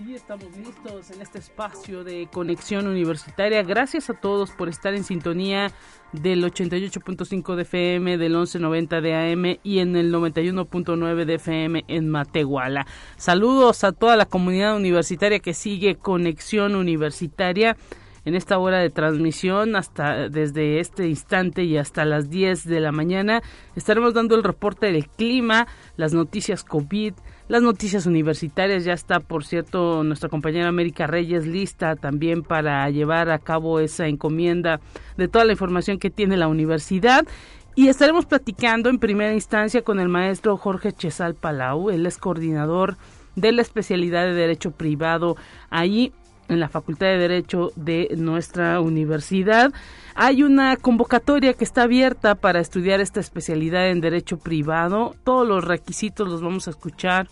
Potosí, estamos listos en este espacio de conexión universitaria. Gracias a todos por estar en sintonía del 88.5 de FM, del 1190 de AM y en el 91.9 de FM en Matehuala. Saludos a toda la comunidad universitaria que sigue Conexión Universitaria en esta hora de transmisión hasta desde este instante y hasta las 10 de la mañana estaremos dando el reporte del clima, las noticias COVID, las noticias universitarias. Ya está, por cierto, nuestra compañera América Reyes lista también para llevar a cabo esa encomienda de toda la información que tiene la universidad. Y estaremos platicando en primera instancia con el maestro Jorge Chesal Palau. Él es coordinador de la especialidad de Derecho Privado ahí en la Facultad de Derecho de nuestra universidad. Hay una convocatoria que está abierta para estudiar esta especialidad en Derecho Privado. Todos los requisitos los vamos a escuchar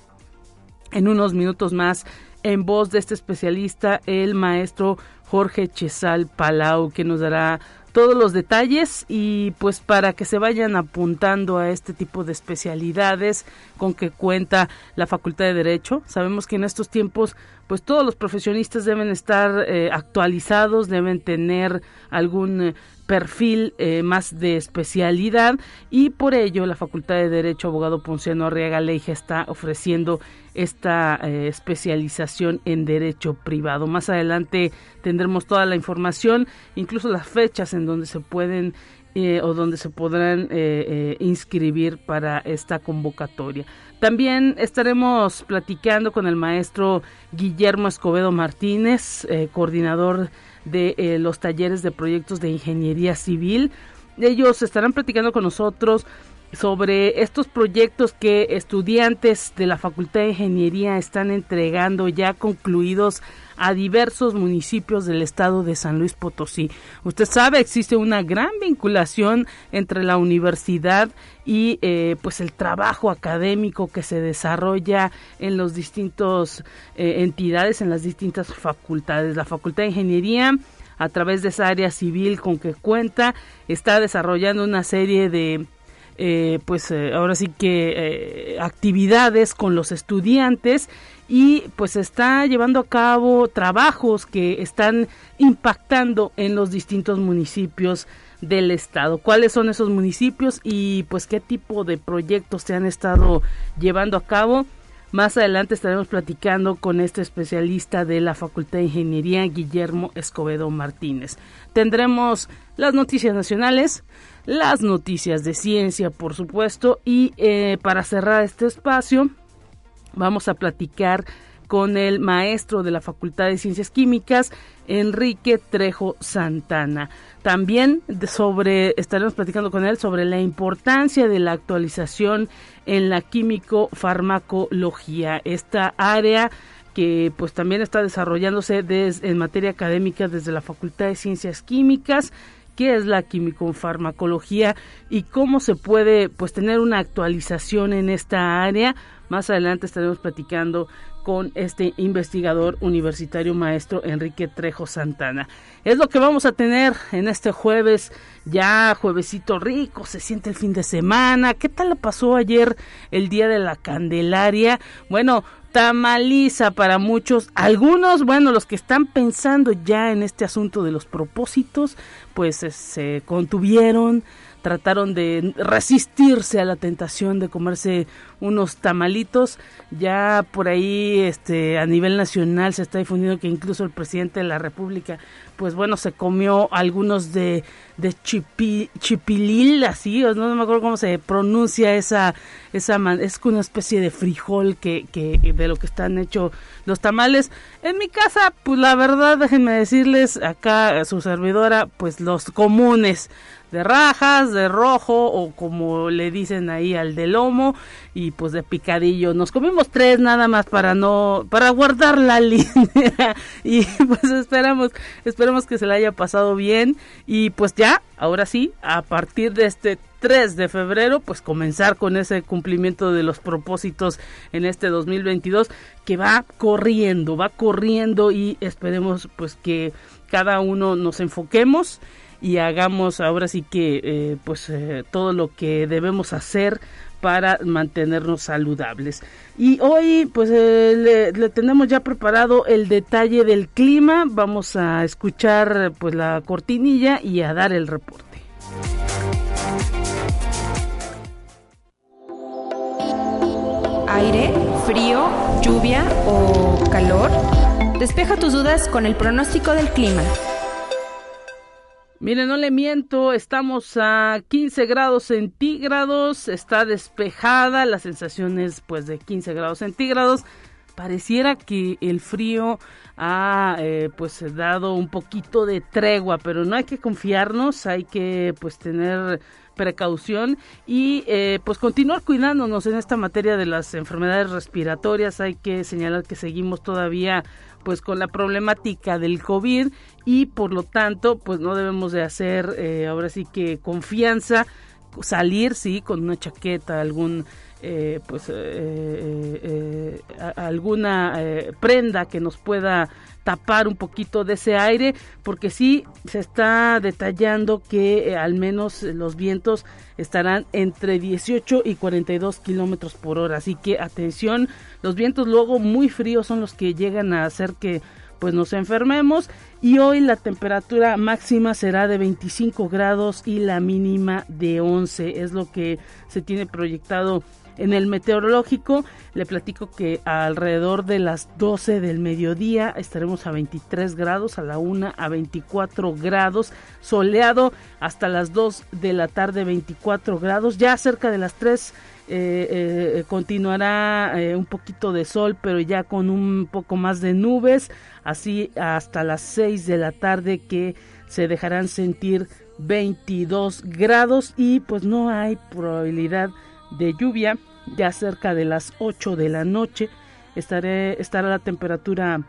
en unos minutos más en voz de este especialista, el maestro Jorge Chesal Palau, que nos dará todos los detalles y pues para que se vayan apuntando a este tipo de especialidades con que cuenta la Facultad de Derecho. Sabemos que en estos tiempos pues todos los profesionistas deben estar eh, actualizados, deben tener algún eh, perfil eh, más de especialidad y por ello la Facultad de Derecho Abogado Ponciano Arriaga Leija está ofreciendo esta especialización en derecho privado. Más adelante tendremos toda la información, incluso las fechas en donde se pueden o donde se podrán inscribir para esta convocatoria. También estaremos platicando con el maestro Guillermo Escobedo Martínez, eh, coordinador de eh, los talleres de proyectos de ingeniería civil. Ellos estarán platicando con nosotros sobre estos proyectos que estudiantes de la Facultad de Ingeniería están entregando ya concluidos a diversos municipios del estado de San Luis Potosí. Usted sabe, existe una gran vinculación entre la universidad y eh, pues el trabajo académico que se desarrolla en los distintos eh, entidades, en las distintas facultades. La Facultad de Ingeniería a través de esa área civil con que cuenta, está desarrollando una serie de eh, pues eh, ahora sí que actividades con los estudiantes y pues está llevando a cabo trabajos que están impactando en los distintos municipios del estado. ¿Cuáles son esos municipios y pues qué tipo de proyectos se han estado llevando a cabo? Más adelante estaremos platicando con este especialista de la Facultad de Ingeniería, Guillermo Escobedo Martínez. Tendremos las noticias nacionales, las noticias de ciencia, por supuesto, y eh, para cerrar este espacio vamos a platicar con el maestro de la Facultad de Ciencias Químicas, Enrique Trejo Santana. También sobre estaremos platicando con él sobre la importancia de la actualización en la químico-farmacología, esta área que pues también está desarrollándose en materia académica desde la Facultad de Ciencias Químicas qué es la químico-farmacología y cómo se puede pues tener una actualización en esta área. Más adelante estaremos platicando con este investigador universitario maestro Enrique Trejo Santana. Es lo que vamos a tener en este jueves, ya juevesito rico, se siente el fin de semana. ¿Qué tal la pasó ayer el día de la Candelaria? Bueno, tamaliza para muchos. Algunos, bueno, los que están pensando ya en este asunto de los propósitos, pues eh, se contuvieron, trataron de resistirse a la tentación de comerse unos tamalitos. Ya por ahí, este, a nivel nacional se está difundiendo que incluso el presidente de la República, pues bueno, se comió algunos de, de chipilil, así, no, me acuerdo cómo se pronuncia esa, esa, es una especie de frijol que, que de lo que están hechos los tamales. En mi casa, pues la verdad, déjenme decirles, acá su servidora, pues los comunes de rajas, de rojo o como le dicen ahí al de lomo y pues de picadillo. Nos comimos tres nada más para no para guardar la línea. Y pues esperamos esperamos que se la haya pasado bien. Y pues ya, ahora sí, a partir de este 3 de febrero, pues comenzar con ese cumplimiento de los propósitos en este 2022 que va corriendo, va corriendo. Y esperemos pues que cada uno nos enfoquemos y hagamos ahora sí que eh, pues eh, todo lo que debemos hacer para mantenernos saludables. Y hoy pues eh, le, tenemos ya preparado el detalle del clima, vamos a escuchar pues la cortinilla y a dar el reporte. Aire, frío, lluvia o calor. Despeja tus dudas con el pronóstico del clima. Mire, no le miento, estamos a 15 grados centígrados, está despejada, la sensación es pues de 15 grados centígrados. Pareciera que el frío ha eh, pues dado un poquito de tregua, pero no hay que confiarnos, hay que pues tener precaución y eh, pues continuar cuidándonos en esta materia de las enfermedades respiratorias. Hay que señalar que seguimos todavía pues con la problemática del COVID y por lo tanto pues no debemos de hacer eh, ahora sí que confianza salir sí con una chaqueta algún eh, pues eh, alguna prenda que nos pueda tapar un poquito de ese aire porque sí se está detallando que al menos los vientos estarán entre 18 y 42 kilómetros por hora. Así que atención los vientos luego muy fríos son los que llegan a hacer que pues nos enfermemos y hoy la temperatura máxima será de 25 grados y la mínima de 11 es lo que se tiene proyectado en el meteorológico. Le platico que alrededor de las 12 del mediodía estaremos a 23 grados, a la 1 a 24 grados, soleado hasta las 2 de la tarde 24 grados, ya cerca de las 3 eh, eh, continuará eh, un poquito de sol, pero ya con un poco más de nubes, así hasta las 6 de la tarde que se dejarán sentir 22 grados y pues no hay probabilidad de lluvia, ya cerca de las 8 de la noche estaré, estará la temperatura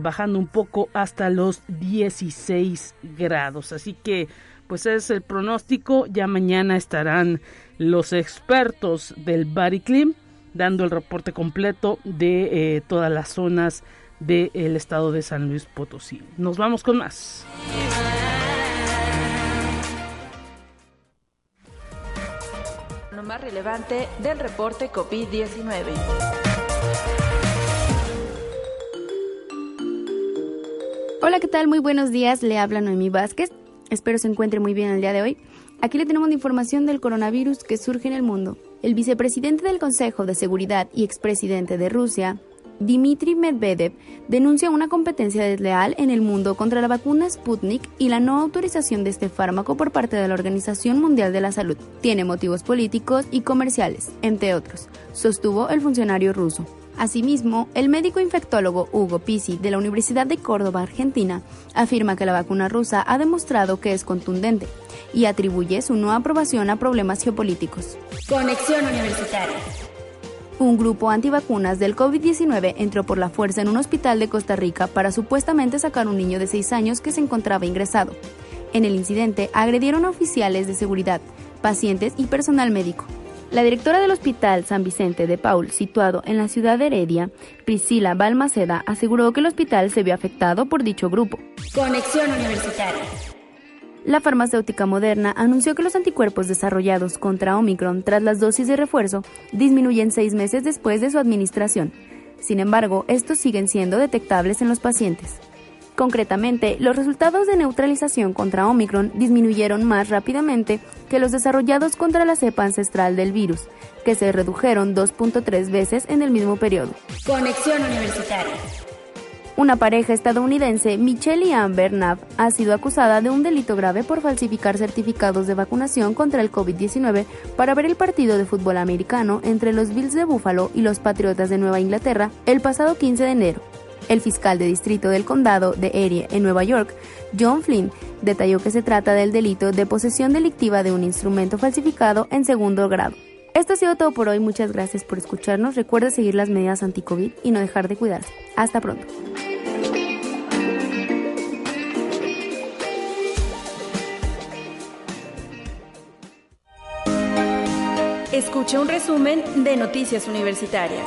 bajando un poco hasta los 16 grados, así que pues es el pronóstico, ya mañana estarán los expertos del Bariclim dando el reporte completo de eh, todas las zonas del estado de San Luis Potosí. Nos vamos con más. Lo más relevante del reporte COVID-19. Hola, ¿qué tal? Muy buenos días. Le habla Noemí Vázquez. Espero se encuentre muy bien el día de hoy. Aquí le tenemos la información del coronavirus que surge en el mundo. El vicepresidente del Consejo de Seguridad y expresidente de Rusia, Dmitry Medvedev, denuncia una competencia desleal en el mundo contra la vacuna Sputnik y la no autorización de este fármaco por parte de la Organización Mundial de la Salud. Tiene motivos políticos y comerciales, entre otros, sostuvo el funcionario ruso. Asimismo, el médico infectólogo Hugo Pisi de la Universidad de Córdoba, Argentina, afirma que la vacuna rusa ha demostrado que es contundente y atribuye su no aprobación a problemas geopolíticos. Conexión Universitaria. Un grupo antivacunas del COVID-19 entró por la fuerza en un hospital de Costa Rica para supuestamente sacar un niño de 6 años que se encontraba ingresado. En el incidente agredieron a oficiales de seguridad, pacientes y personal médico. La directora del Hospital San Vicente de Paul, situado en la ciudad de Heredia, Priscila Balmaceda, aseguró que el hospital se vio afectado por dicho grupo. Conexión Universitaria. La farmacéutica moderna anunció que los anticuerpos desarrollados contra Omicron tras las dosis de refuerzo disminuyen seis meses después de su administración. Sin embargo, estos siguen siendo detectables en los pacientes. Concretamente, los resultados de neutralización contra Omicron disminuyeron más rápidamente que los desarrollados contra la cepa ancestral del virus, que se redujeron 2.3 veces en el mismo periodo. Conexión Universitaria. Una pareja estadounidense, Michelle y Amber Knapp, ha sido acusada de un delito grave por falsificar certificados de vacunación contra el COVID-19 para ver el partido de fútbol americano entre los Bills de Buffalo y los Patriotas de Nueva Inglaterra el pasado 15 de enero. El fiscal de distrito del condado de Erie, en Nueva York, John Flynn, detalló que se trata del delito de posesión delictiva de un instrumento falsificado en segundo grado. Esto ha sido todo por hoy. Muchas gracias por escucharnos. Recuerda seguir las medidas anti-COVID y no dejar de cuidarse. Hasta pronto. Escucha un resumen de Noticias Universitarias.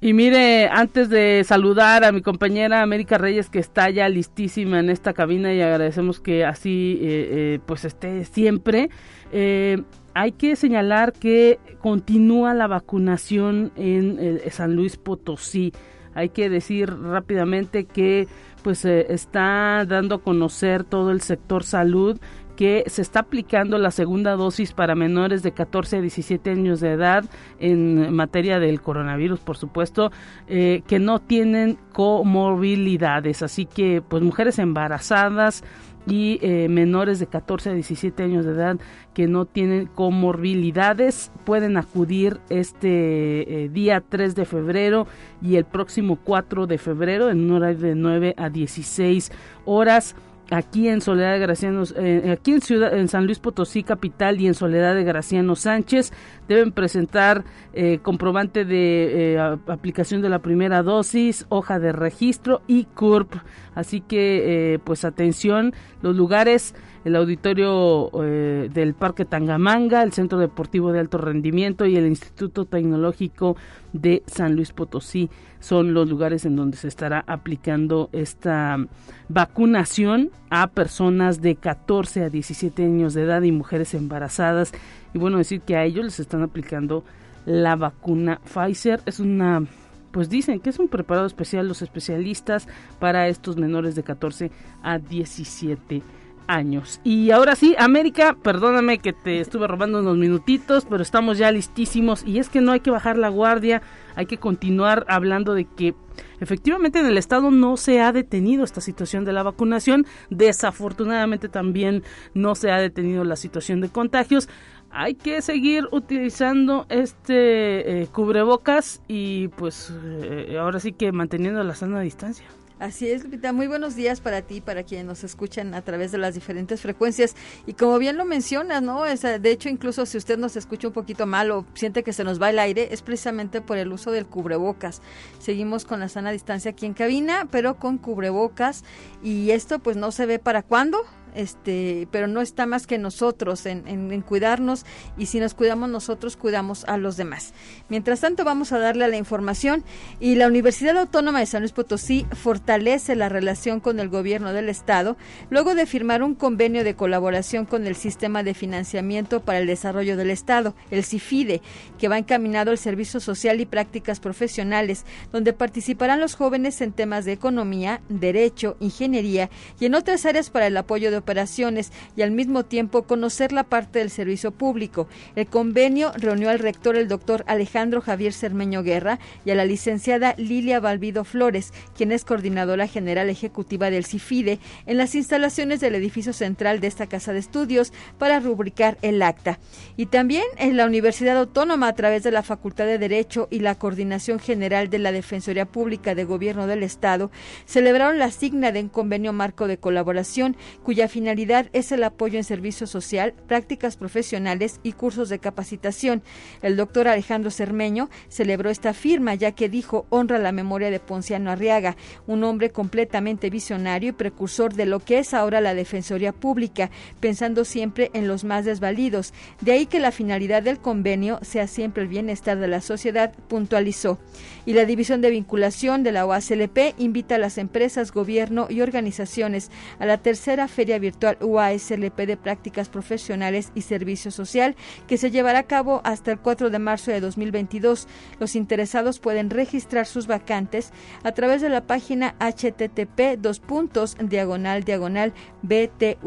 Y mire, antes de saludar a mi compañera América Reyes que está ya listísima en esta cabina y agradecemos que así eh, eh, pues esté siempre, eh, hay que señalar que continúa la vacunación en San Luis Potosí. Hay que decir rápidamente que pues está dando a conocer todo el sector salud que se está aplicando la segunda dosis para menores de 14 a 17 años de edad en materia del coronavirus, por supuesto, eh, que no tienen comorbilidades. Así que, pues, mujeres embarazadas y eh, menores de 14 a 17 años de edad que no tienen comorbilidades pueden acudir este eh, día 3 de febrero y el próximo 4 de febrero en un horario de 9 a 16 horas aquí en Soledad de Graciano, eh, aquí en Ciudad, en San Luis Potosí capital y en Soledad de Graciano Sánchez deben presentar eh, comprobante de eh, aplicación de la primera dosis, hoja de registro y CURP. Así que, pues atención, los lugares el auditorio eh, del Parque Tangamanga, el Centro Deportivo de Alto Rendimiento y el Instituto Tecnológico de San Luis Potosí son los lugares en donde se estará aplicando esta vacunación a personas de 14 a 17 años de edad y mujeres embarazadas. Y bueno, decir que a ellos les están aplicando la vacuna Pfizer. Es una pues dicen que es un preparado especial los especialistas para estos menores de 14 a 17 años. Y ahora sí, América, perdóname que te estuve robando unos minutitos, pero estamos ya listísimos y es que no hay que bajar la guardia, hay que continuar hablando de que efectivamente en el estado no se ha detenido esta situación de la vacunación, desafortunadamente también no se ha detenido la situación de contagios. Hay que seguir utilizando este eh, cubrebocas y pues eh, ahora sí que manteniendo la sana distancia. Así es, Lupita. Muy buenos días para ti, para quienes nos escuchan a través de las diferentes frecuencias. Y como bien lo mencionas, ¿no? de hecho, incluso si usted nos escucha un poquito mal o siente que se nos va el aire, es precisamente por el uso del cubrebocas. Seguimos con la sana distancia aquí en cabina, pero con cubrebocas. Y esto, pues, no se ve para cuándo este, pero no está más que nosotros en, cuidarnos y si nos cuidamos nosotros, cuidamos a los demás. Mientras tanto, vamos a darle a la información y la Universidad Autónoma de San Luis Potosí fortalece la relación con el gobierno del Estado luego de firmar un convenio de colaboración con el Sistema de Financiamiento para el Desarrollo del Estado, el CIFIDE, que va encaminado al servicio social y prácticas profesionales, donde participarán los jóvenes en temas de economía, derecho, ingeniería y en otras áreas para el apoyo de operaciones y al mismo tiempo conocer la parte del servicio público. El convenio reunió al rector, el doctor Alejandro Javier Cermeño Guerra, y a la licenciada Lilia Balbido Flores, quien es coordinadora general ejecutiva del CIFIDE, en las instalaciones del edificio central de esta casa de estudios para rubricar el acta. Y también en la Universidad Autónoma, a través de la Facultad de Derecho y la Coordinación General de la Defensoría Pública de Gobierno del Estado, celebraron la signa de un convenio marco de colaboración cuya finalidad es el apoyo en servicio social, prácticas profesionales y cursos de capacitación. El doctor Alejandro Cermeño celebró esta firma ya que dijo honra la memoria de Ponciano Arriaga, un hombre completamente visionario y precursor de lo que es ahora la Defensoría Pública, pensando siempre en los más desvalidos. De ahí que la finalidad del convenio sea siempre el bienestar de la sociedad, puntualizó. Y la División de Vinculación de la OACLP invita a las empresas, gobierno y organizaciones a la tercera Feria virtual UASLP de prácticas profesionales y servicio social que se llevará a cabo hasta el 4 de marzo de 2022. Los interesados pueden registrar sus vacantes a través de la página http dos puntos diagonal diagonal btu.uaslp.mx.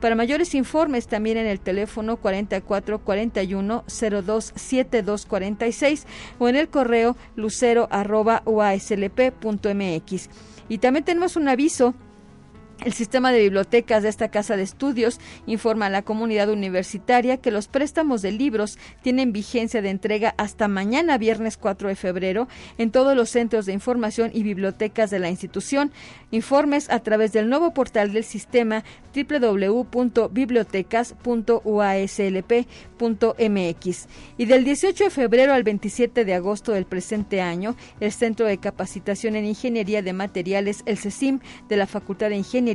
Para mayores informes también en el teléfono 4441 02 46 o en el correo lucero arroba uaslp.mx. Y también tenemos un aviso el sistema de bibliotecas de esta casa de estudios informa a la comunidad universitaria que los préstamos de libros tienen vigencia de entrega hasta mañana viernes 4 de febrero en todos los centros de información y bibliotecas de la institución. Informes a través del nuevo portal del sistema www.bibliotecas.uaslp.mx. Y del 18 de febrero al 27 de agosto del presente año, el Centro de Capacitación en Ingeniería de Materiales, el CECIM, de la Facultad de Ingeniería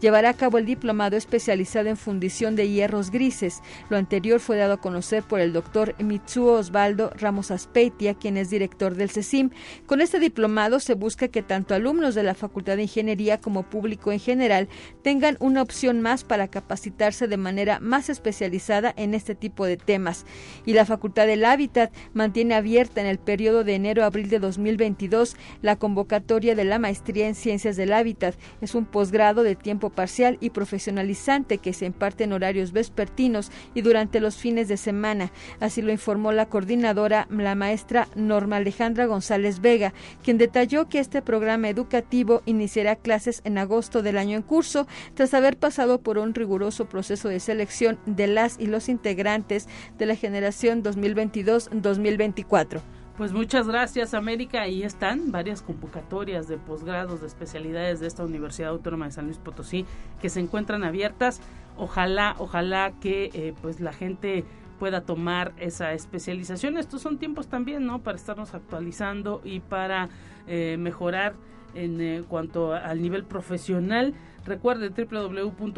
Llevará a cabo el diplomado especializado en fundición de hierros grises. Lo anterior fue dado a conocer por el doctor Mitsuo Osvaldo Ramos Aspeitia, quien es director del CECIM. Con este diplomado se busca que tanto alumnos de la Facultad de Ingeniería como público en general tengan una opción más para capacitarse de manera más especializada en este tipo de temas. Y la Facultad del Hábitat mantiene abierta en el periodo de enero a abril de 2022 la convocatoria de la maestría en ciencias del hábitat. Es un posgrado de tiempo parcial y profesionalizante que se imparte en horarios vespertinos y durante los fines de semana. Así lo informó la coordinadora, la maestra Norma Alejandra González Vega, quien detalló que este programa educativo iniciará clases en agosto del año en curso, tras haber pasado por un riguroso proceso de selección de las y los integrantes de la generación 2022-2024. Pues muchas gracias América. Ahí están varias convocatorias de posgrados, de especialidades de esta Universidad Autónoma de San Luis Potosí que se encuentran abiertas. Ojalá, ojalá que eh, pues la gente pueda tomar esa especialización. Estos son tiempos también, ¿no? Para estarnos actualizando y para eh, mejorar en eh, cuanto al nivel profesional. Recuerde www.uslp.mx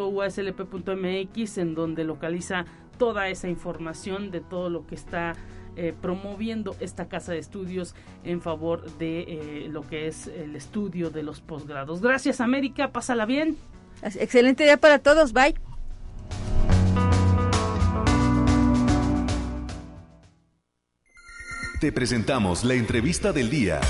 en donde localiza toda esa información de todo lo que está eh, promoviendo esta casa de estudios en favor de eh, lo que es el estudio de los posgrados. Gracias América, pásala bien. Excelente día para todos, bye. Te presentamos la entrevista del día.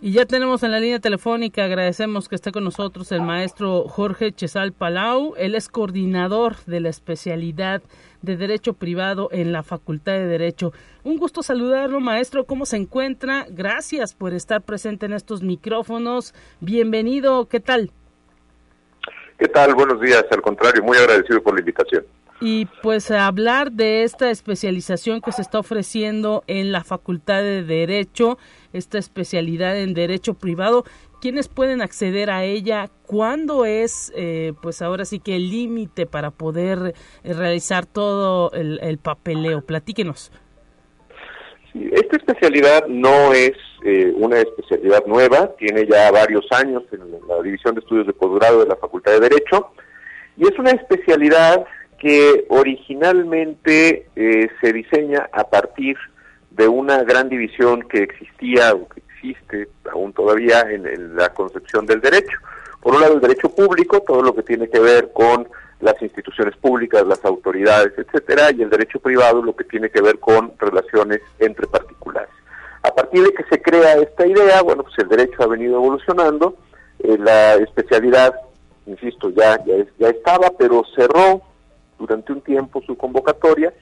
Y ya tenemos en la línea telefónica, agradecemos que esté con nosotros el maestro Jorge Chesal Palau. Él es coordinador de la especialidad de Derecho Privado en la Facultad de Derecho. Un gusto saludarlo, maestro. ¿Cómo se encuentra? Gracias por estar presente en estos micrófonos. Bienvenido. ¿Qué tal? ¿Qué tal? Buenos días. Al contrario, muy agradecido por la invitación. Y pues hablar de esta especialización que se está ofreciendo en la Facultad de Derecho, esta especialidad en Derecho Privado, ¿quiénes pueden acceder a ella? ¿Cuándo es, eh, pues ahora sí que el límite para poder eh, realizar todo el, papeleo? Platíquenos. esta especialidad no es eh, una especialidad nueva, tiene ya varios años en la División de Estudios de Posgrado de la Facultad de Derecho, y es una especialidad que originalmente se diseña a partir de una gran división que existía o que existe aún todavía en, la concepción del derecho. Por un lado, el derecho público, todo lo que tiene que ver con las instituciones públicas, las autoridades, etcétera, y el derecho privado, lo que tiene que ver con relaciones entre particulares. A partir de que se crea esta idea, bueno, pues el derecho ha venido evolucionando, eh, la especialidad, insisto, ya, ya, ya estaba, pero cerró durante un tiempo su convocatoria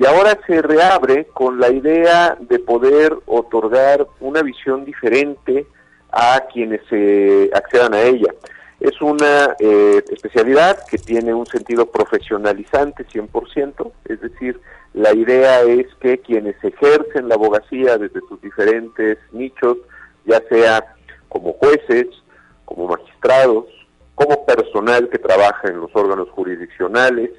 y ahora se reabre con la idea de poder otorgar una visión diferente a quienes se accedan a ella. Es una eh, especialidad que tiene un sentido profesionalizante 100%, es decir, la idea es que quienes ejercen la abogacía desde sus diferentes nichos, ya sea como jueces, como magistrados, como personal que trabaja en los órganos jurisdiccionales,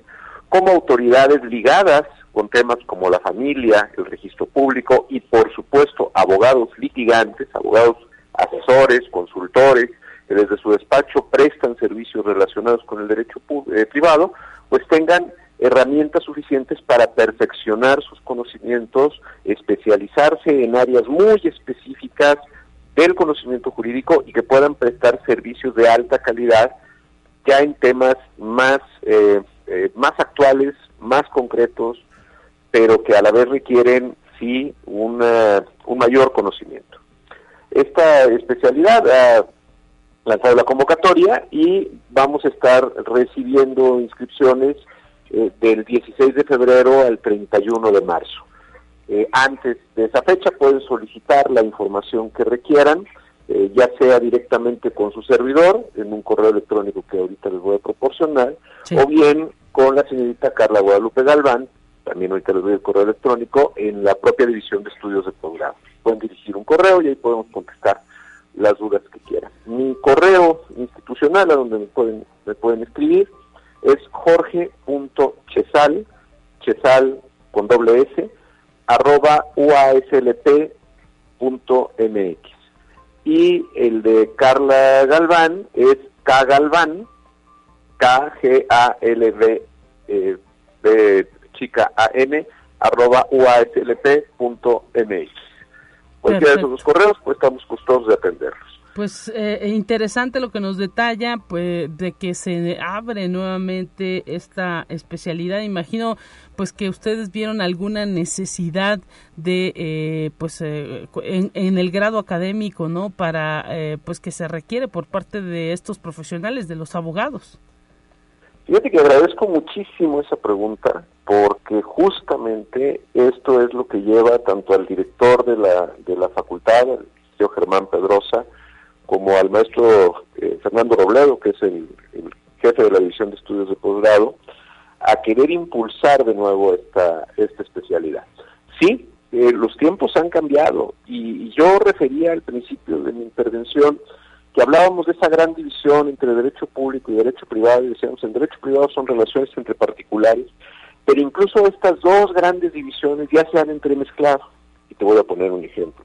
como autoridades ligadas con temas como la familia, el registro público y por supuesto abogados litigantes, abogados asesores, consultores, que desde su despacho prestan servicios relacionados con el derecho eh, privado, pues tengan herramientas suficientes para perfeccionar sus conocimientos, especializarse en áreas muy específicas del conocimiento jurídico y que puedan prestar servicios de alta calidad ya en temas más, eh, eh, más actuales, más concretos, pero que a la vez requieren sí una, un mayor conocimiento. Esta especialidad ha lanzado la convocatoria y vamos a estar recibiendo inscripciones eh, del 16 de febrero al 31 de marzo. Eh, antes de esa fecha pueden solicitar la información que requieran, eh, ya sea directamente con su servidor, en un correo electrónico que ahorita les voy a proporcionar, o bien con la señorita Carla Guadalupe Galván, también ahorita les doy el correo electrónico, en la propia división de estudios de posgrado. Pueden dirigir un correo y ahí podemos contestar las dudas que quieran. Mi correo institucional a donde me pueden, me pueden escribir es jorge.chesal, chesal con doble s, arroba uaslp.mx. Y el de Carla Galván es Kgalvan, K-G-A-L-V, eh, chica arroba uaslp.mx. Cualquiera de esos dos correos, pues estamos gustosos de atenderlos. Pues eh, interesante lo que nos detalla, pues de que se abre nuevamente esta especialidad. Imagino, pues que ustedes vieron alguna necesidad de, eh, pues, eh, en, el grado académico, ¿no? Para, pues, que se requiere por parte de estos profesionales, de los abogados. Fíjate que agradezco muchísimo esa pregunta, porque justamente esto es lo que lleva tanto al director de la, de la facultad, el señor Germán Pedrosa, como al maestro eh, Fernando Robledo, que es el, jefe de la División de Estudios de Posgrado, a querer impulsar de nuevo esta, esta especialidad. Sí, eh, los tiempos han cambiado y, yo refería al principio de mi intervención que hablábamos de esa gran división entre derecho público y derecho privado y decíamos en derecho privado son relaciones entre particulares, pero incluso estas dos grandes divisiones ya se han entremezclado. Y te voy a poner un ejemplo.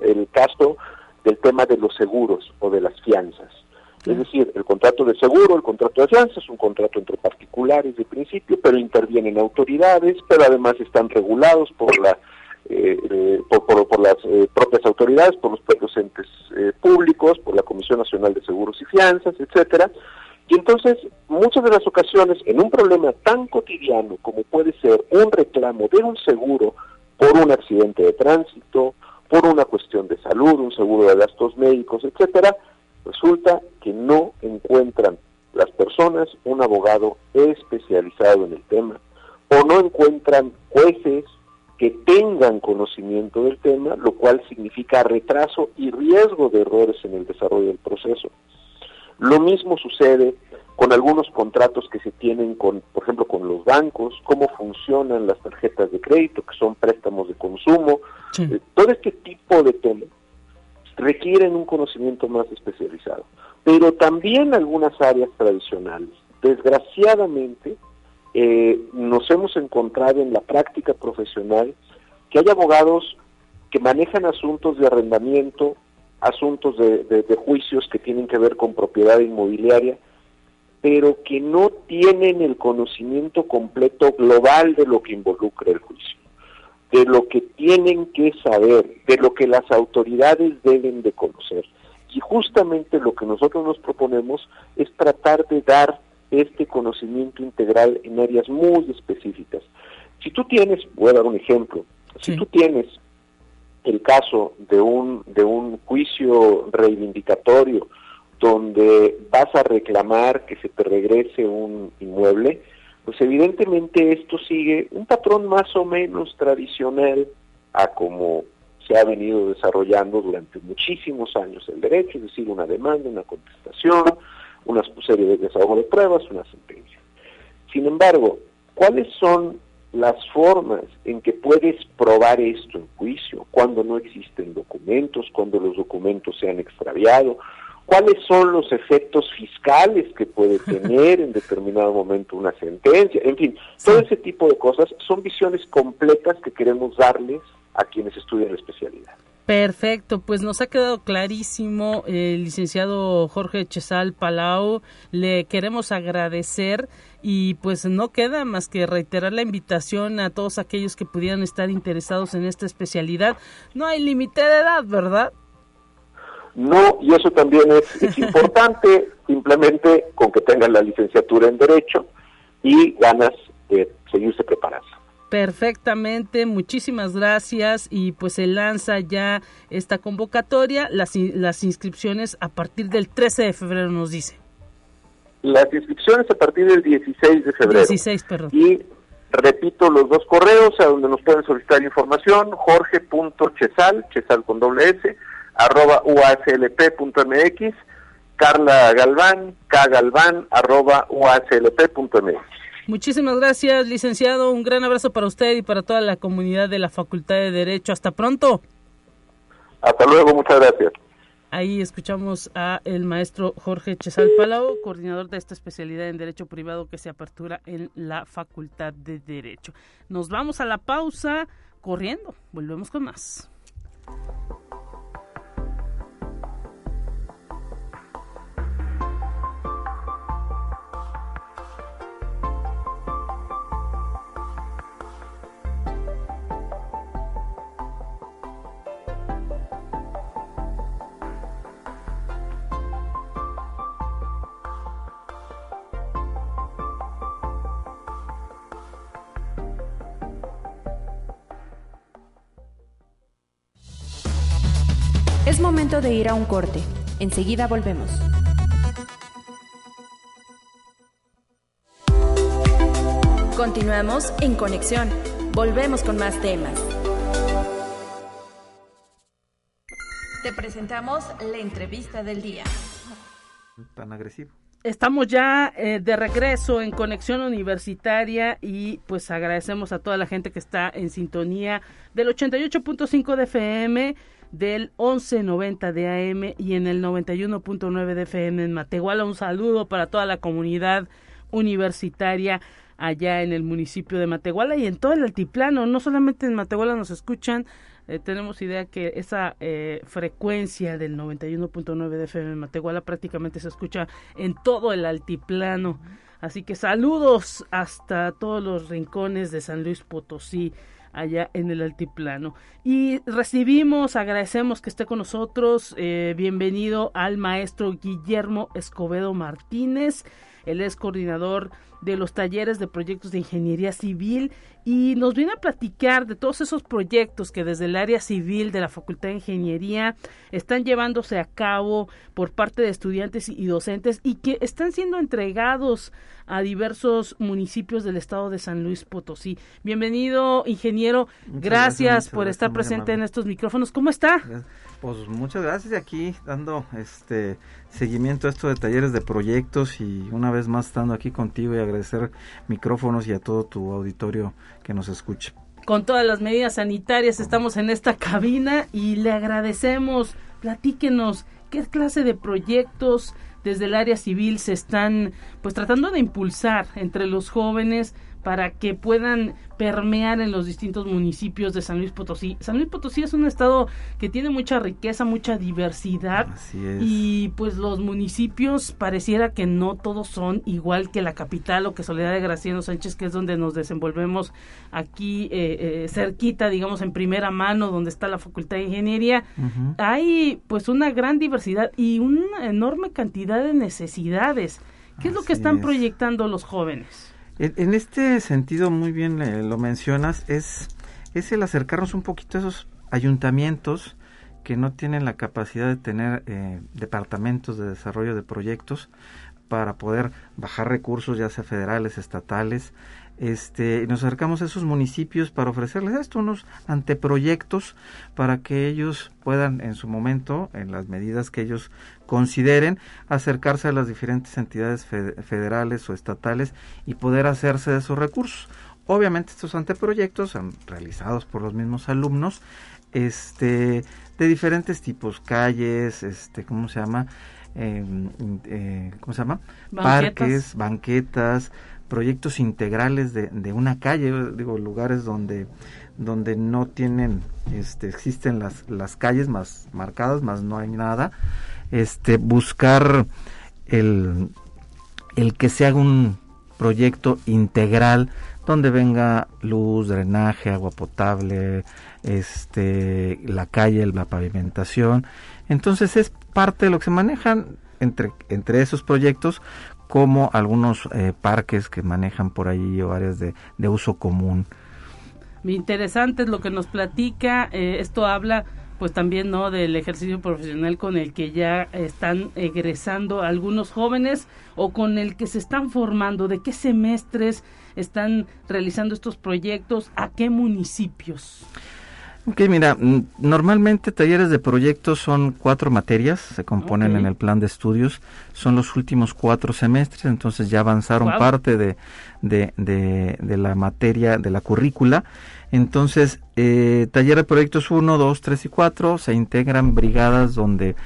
El caso del tema de los seguros o de las fianzas. Es decir, el contrato de seguro, el contrato de fianza es un contrato entre particulares de principio, pero intervienen autoridades, pero además están regulados por la eh, eh, por, las eh, propias autoridades, por los propios entes públicos, por la Comisión Nacional de Seguros y Fianzas, etcétera. Y entonces, muchas de las ocasiones, en un problema tan cotidiano como puede ser un reclamo de un seguro por un accidente de tránsito, por una cuestión de salud, un seguro de gastos médicos, etcétera, resulta que no encuentran las personas un abogado especializado en el tema o no encuentran jueces que tengan conocimiento del tema, lo cual significa retraso y riesgo de errores en el desarrollo del proceso. Lo mismo sucede con algunos contratos que se tienen con, por ejemplo, con los bancos, cómo funcionan las tarjetas de crédito, que son préstamos de consumo, eh, todo este tipo de temas requieren un conocimiento más especializado, pero también algunas áreas tradicionales. Desgraciadamente, eh, nos hemos encontrado en la práctica profesional que hay abogados que manejan asuntos de arrendamiento, asuntos de juicios que tienen que ver con propiedad inmobiliaria, pero que no tienen el conocimiento completo global de lo que involucra el juicio, de lo que tienen que saber, de lo que las autoridades deben de conocer. Y justamente lo que nosotros nos proponemos es tratar de dar este conocimiento integral en áreas muy específicas. Si tú tienes, voy a dar un ejemplo, si tú tienes el caso de un, de un juicio reivindicatorio donde vas a reclamar que se te regrese un inmueble, pues evidentemente esto sigue un patrón más o menos tradicional a como se ha venido desarrollando durante muchísimos años el derecho, es decir, una demanda, una contestación, una serie de desahogo de pruebas, una sentencia. Sin embargo, ¿cuáles son las formas en que puedes probar esto en juicio? Cuando no existen documentos, cuando los documentos se han extraviado, cuáles son los efectos fiscales que puede tener en determinado momento una sentencia, en fin, todo ese tipo de cosas son visiones completas que queremos darles a quienes estudian la especialidad. Perfecto, pues nos ha quedado clarísimo el licenciado Jorge Chesal Palau. Le queremos agradecer y pues no queda más que reiterar la invitación a todos aquellos que pudieran estar interesados en esta especialidad. No hay límite de edad, ¿verdad? No, y eso también es, importante, simplemente con que tengan la licenciatura en Derecho y ganas de seguirse preparando. Perfectamente, muchísimas gracias y pues se lanza ya esta convocatoria, las, las inscripciones a partir del 13 de febrero nos dice. Las inscripciones a partir del 16 de febrero. 16, perdón. Y repito los dos correos a donde nos pueden solicitar información, jorge.chesal, chesal con doble S, arroba uaslp.mx, Carla Galván, kgalván, arroba uaslp.mx. Muchísimas gracias, licenciado. Un gran abrazo para usted y para toda la comunidad de la Facultad de Derecho. Hasta pronto. Hasta luego, muchas gracias. Ahí escuchamos a el maestro Jorge Chesal Palau, coordinador de esta especialidad en Derecho Privado que se apertura en la Facultad de Derecho. Nos vamos a la pausa corriendo. Volvemos con más. Momento de ir a un corte. Enseguida volvemos. Continuamos en conexión. Volvemos con más temas. Te presentamos la entrevista del día. Tan agresivo. Estamos ya eh, de regreso en Conexión Universitaria y pues agradecemos a toda la gente que está en sintonía del 88.5 de FM, del 11.90 de AM y en el 91.9 de FM en Matehuala. Un saludo para toda la comunidad universitaria allá en el municipio de Matehuala y en todo el altiplano. No solamente en Matehuala nos escuchan, eh, tenemos idea que esa eh, frecuencia del 91.9 de FM en Matehuala prácticamente se escucha en todo el altiplano. Así que saludos hasta todos los rincones de San Luis Potosí allá en el altiplano. Y recibimos, agradecemos que esté con nosotros. Eh, bienvenido al maestro Guillermo Escobedo Martínez. Él es coordinador de los talleres de proyectos de ingeniería civil y nos viene a platicar de todos esos proyectos que desde el área civil de la Facultad de Ingeniería están llevándose a cabo por parte de estudiantes y docentes y que están siendo entregados a diversos municipios del estado de San Luis Potosí. Bienvenido, ingeniero. gracias, por estar presente en estos micrófonos. ¿Cómo está? Pues muchas gracias aquí dando este seguimiento a esto de talleres de proyectos y una vez más estando aquí contigo y agradecer micrófonos y a todo tu auditorio que nos escucha. Con todas las medidas sanitarias estamos en esta cabina y le agradecemos. Platíquenos qué clase de proyectos desde el área civil se están pues tratando de impulsar entre los jóvenes para que puedan permear en los distintos municipios de San Luis Potosí. San Luis Potosí es un estado que tiene mucha riqueza, mucha diversidad y pues los municipios pareciera que no todos son igual que la capital o que Soledad de Graciano Sánchez, que es donde nos desenvolvemos aquí eh, eh, cerquita, digamos en primera mano, donde está la Facultad de Ingeniería. Hay pues una gran diversidad y una enorme cantidad de necesidades. ¿Qué es lo que están proyectando los jóvenes? En, este sentido, muy bien lo mencionas, es, es el acercarnos un poquito a esos ayuntamientos que no tienen la capacidad de tener eh, departamentos de desarrollo de proyectos para poder bajar recursos, ya sea federales, estatales, este, nos acercamos a esos municipios para ofrecerles esto, unos anteproyectos para que ellos puedan en su momento, en las medidas que ellos consideren, acercarse a las diferentes entidades federales o estatales y poder hacerse de esos recursos. Obviamente estos anteproyectos son realizados por los mismos alumnos, este, de diferentes tipos, calles, este, ¿cómo se llama? Em, eh, ¿Cómo se llama? Parques, banquetas, proyectos integrales de, de una calle, digo, lugares donde donde no tienen, este, existen las, las calles más marcadas, más no hay nada, este, buscar el, el que se haga un proyecto integral donde venga luz, drenaje, agua potable, este, la calle, la pavimentación. Entonces es parte de lo que se manejan entre, entre esos proyectos como algunos eh, parques que manejan por ahí o áreas de, uso común. Interesante es lo que nos platica. Eh, esto habla pues también no del ejercicio profesional con el que ya están egresando algunos jóvenes o con el que se están formando, de qué semestres están realizando estos proyectos, a qué municipios. Ok, mira, mm, normalmente talleres de proyectos son cuatro materias, se componen en el plan de estudios, son los últimos cuatro semestres, entonces ya avanzaron parte de, de, de, la materia, de la currícula. Entonces, eh, taller de proyectos 1, 2, 3 y 4 se integran brigadas donde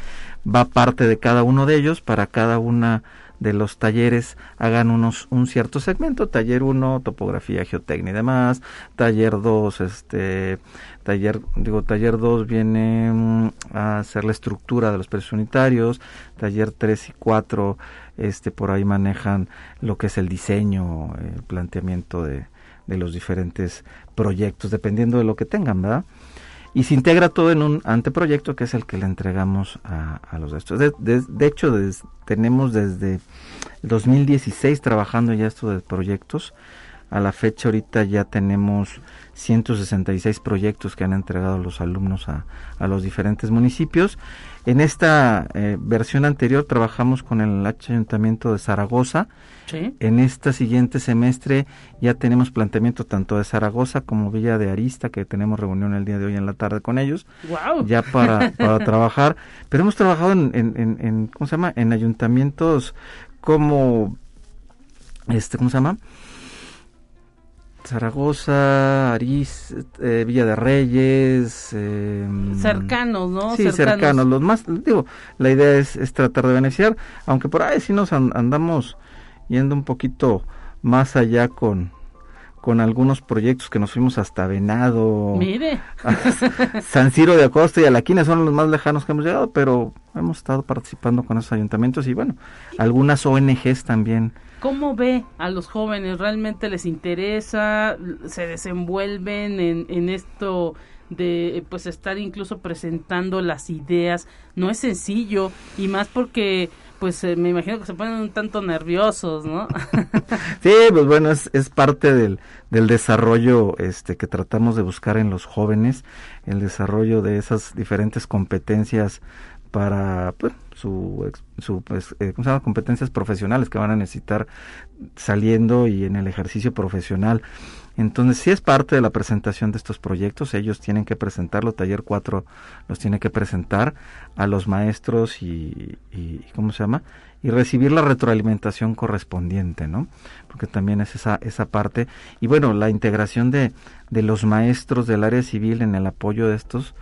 va parte de cada uno de ellos para cada una de los talleres. Hagan unos un cierto segmento, taller 1, topografía, geotecnia y demás, taller 2, este taller digo taller 2 viene mm, a hacer la estructura de los precios unitarios, taller 3 y 4 este por ahí manejan lo que es el diseño, el planteamiento de, de los diferentes proyectos, dependiendo de lo que tengan, ¿verdad? y se integra todo en un anteproyecto que es el que le entregamos a, los de estos. De, hecho, tenemos desde 2016 trabajando ya esto de proyectos. A la fecha ahorita ya tenemos 166 proyectos que han entregado los alumnos a, a los diferentes municipios. En esta eh, versión anterior trabajamos con el Ayuntamiento de Zaragoza. En este siguiente semestre ya tenemos planteamiento tanto de Zaragoza como Villa de Arista, que tenemos reunión el día de hoy en la tarde con ellos, ya para, para trabajar. Pero hemos trabajado en, en, en, ¿cómo se llama? En ayuntamientos como, este, ¿cómo se llama? Zaragoza, Arís, eh, Villa de Reyes. Em, cercanos, ¿no? Sí, cercanos. Los más, digo, la idea es, es tratar de beneficiar, aunque por ahí sí nos andamos yendo un poquito más allá con, con algunos proyectos que nos fuimos hasta Venado. Mire. San Ciro de Acosta y Alaquina son los más lejanos que hemos llegado, pero hemos estado participando con esos ayuntamientos y bueno, algunas ONGs también ¿Cómo ve a los jóvenes? ¿Realmente les interesa? ¿Se desenvuelven en, en esto de pues estar incluso presentando las ideas? No es sencillo y más porque pues eh, me imagino que se ponen un tanto nerviosos, ¿no? sí, pues bueno, es, es parte del, del desarrollo este que tratamos de buscar en los jóvenes, el desarrollo de esas diferentes competencias para pues, su, su pues, eh, competencias profesionales que van a necesitar saliendo y en el ejercicio profesional. Entonces, si es parte de la presentación de estos proyectos, ellos tienen que presentarlo, Taller 4 los tiene que presentar a los maestros y, y, ¿cómo se llama? Y recibir la retroalimentación correspondiente, ¿no? Porque también es esa, esa parte. Y bueno, la integración de, de los maestros del área civil en el apoyo de estos,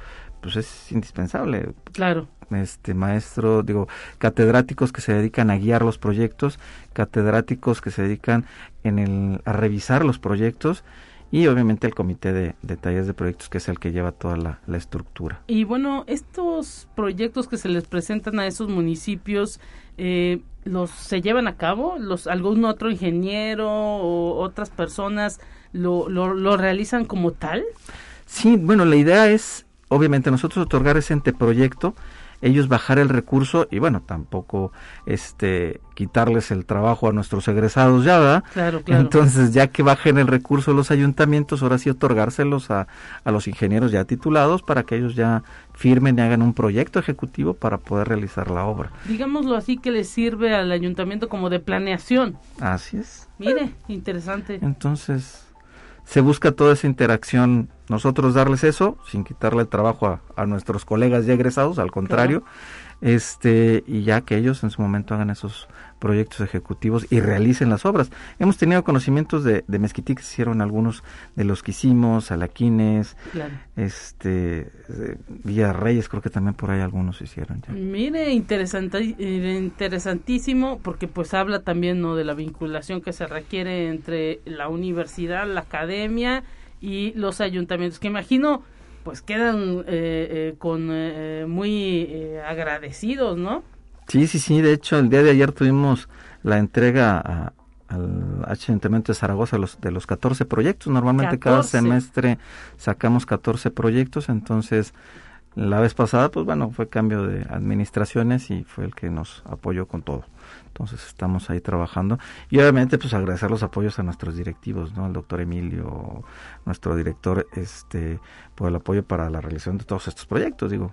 pues es indispensable. Claro este maestro, digo, catedráticos que se dedican a guiar los proyectos, catedráticos que se dedican en el, a revisar los proyectos y obviamente el comité de, de talleres de proyectos que es el que lleva toda la, estructura. Y bueno, estos proyectos que se les presentan a esos municipios, eh, ¿los se llevan a cabo? ¿Los, ¿Algún otro ingeniero o otras personas lo, lo, lo realizan como tal? Sí, bueno, la idea es, obviamente, nosotros otorgar ese anteproyecto, ellos bajar el recurso y bueno, tampoco este quitarles el trabajo a nuestros egresados ya, ¿verdad? Claro, claro. Entonces, ya que bajen el recurso los ayuntamientos, ahora sí otorgárselos a, a los ingenieros ya titulados para que ellos ya firmen y hagan un proyecto ejecutivo para poder realizar la obra. Digámoslo así que les sirve al ayuntamiento como de planeación. Así es. Mire, interesante. Entonces, se busca toda esa interacción, nosotros darles eso, sin quitarle el trabajo a, nuestros colegas ya egresados, al contrario, este, y ya que ellos en su momento hagan esos proyectos ejecutivos y realicen las obras. Hemos tenido conocimientos de, de Mezquití que hicieron algunos de los que hicimos, Alaquines, este, Villa Reyes, creo que también por ahí algunos hicieron. Ya. Mire, interesante, interesantísimo, porque pues habla también ¿no? de la vinculación que se requiere entre la universidad, la academia y los ayuntamientos, que imagino pues quedan eh, eh, con eh, muy agradecidos, ¿no? Sí, sí, sí. De hecho, el día de ayer tuvimos la entrega al Ayuntamiento de Zaragoza los, de los 14 proyectos. Normalmente cada semestre sacamos 14 proyectos, entonces la vez pasada, pues bueno, fue cambio de administraciones y fue el que nos apoyó con todo. Entonces estamos ahí trabajando y obviamente pues agradecer los apoyos a nuestros directivos, ¿no? El doctor Emilio, nuestro director, este, por el apoyo para la realización de todos estos proyectos, digo